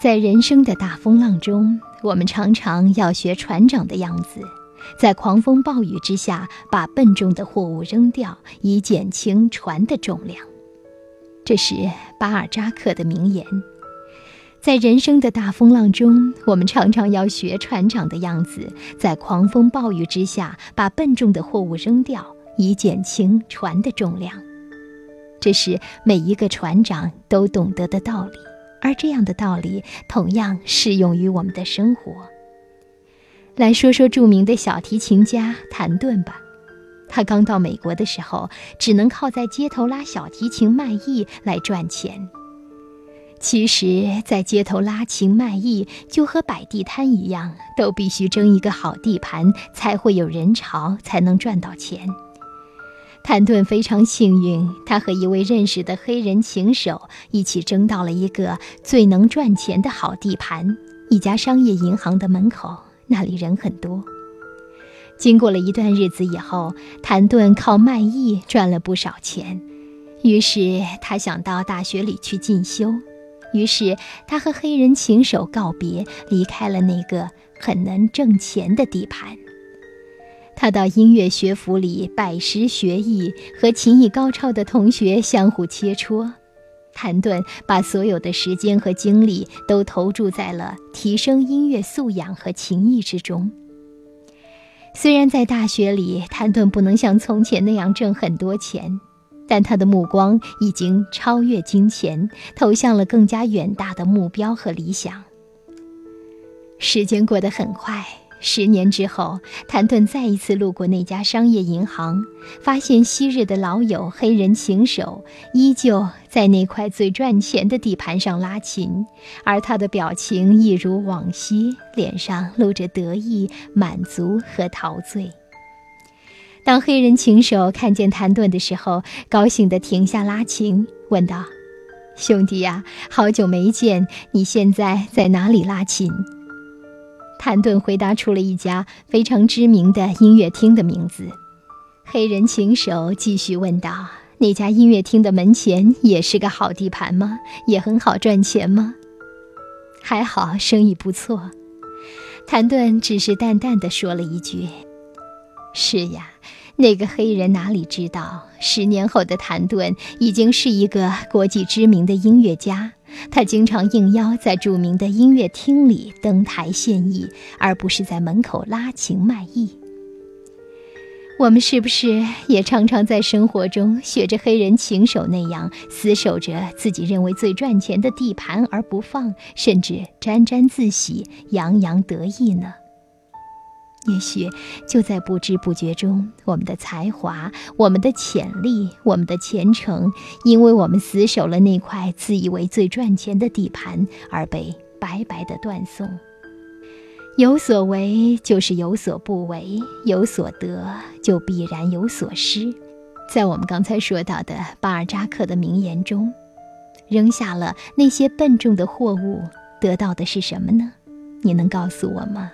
在人生的大风浪中，我们常常要学船长的样子，在狂风暴雨之下，把笨重的货物扔掉，以减轻船的重量。这是巴尔扎克的名言。在人生的大风浪中，我们常常要学船长的样子，在狂风暴雨之下，把笨重的货物扔掉，以减轻船的重量。这是每一个船长都懂得的道理。而这样的道理同样适用于我们的生活。来说说著名的小提琴家谭盾吧，他刚到美国的时候，只能靠在街头拉小提琴卖艺来赚钱。其实，在街头拉琴卖艺就和摆地摊一样，都必须争一个好地盘，才会有人潮，才能赚到钱。谭盾非常幸运，他和一位认识的黑人琴手一起争到了一个最能赚钱的好地盘——一家商业银行的门口。那里人很多。经过了一段日子以后，谭盾靠卖艺赚了不少钱，于是他想到大学里去进修。于是他和黑人琴手告别，离开了那个很能挣钱的地盘。他到音乐学府里拜师学艺，和琴艺高超的同学相互切磋。谭盾把所有的时间和精力都投注在了提升音乐素养和琴艺之中。虽然在大学里，谭盾不能像从前那样挣很多钱，但他的目光已经超越金钱，投向了更加远大的目标和理想。时间过得很快。十年之后，谭盾再一次路过那家商业银行，发现昔日的老友黑人琴手依旧在那块最赚钱的地盘上拉琴，而他的表情一如往昔，脸上露着得意、满足和陶醉。当黑人琴手看见谭盾的时候，高兴地停下拉琴，问道：“兄弟呀，好久没见，你现在在哪里拉琴？”谭盾回答出了一家非常知名的音乐厅的名字。黑人琴手继续问道：“那家音乐厅的门前也是个好地盘吗？也很好赚钱吗？”“还好，生意不错。”谭盾只是淡淡的说了一句：“是呀。”那个黑人哪里知道，十年后的谭盾已经是一个国际知名的音乐家。他经常应邀在著名的音乐厅里登台献艺，而不是在门口拉琴卖艺。我们是不是也常常在生活中学着黑人琴手那样，死守着自己认为最赚钱的地盘而不放，甚至沾沾自喜、洋洋得意呢？也许就在不知不觉中，我们的才华、我们的潜力、我们的前程，因为我们死守了那块自以为最赚钱的地盘，而被白白的断送。有所为就是有所不为，有所得就必然有所失。在我们刚才说到的巴尔扎克的名言中，扔下了那些笨重的货物，得到的是什么呢？你能告诉我吗？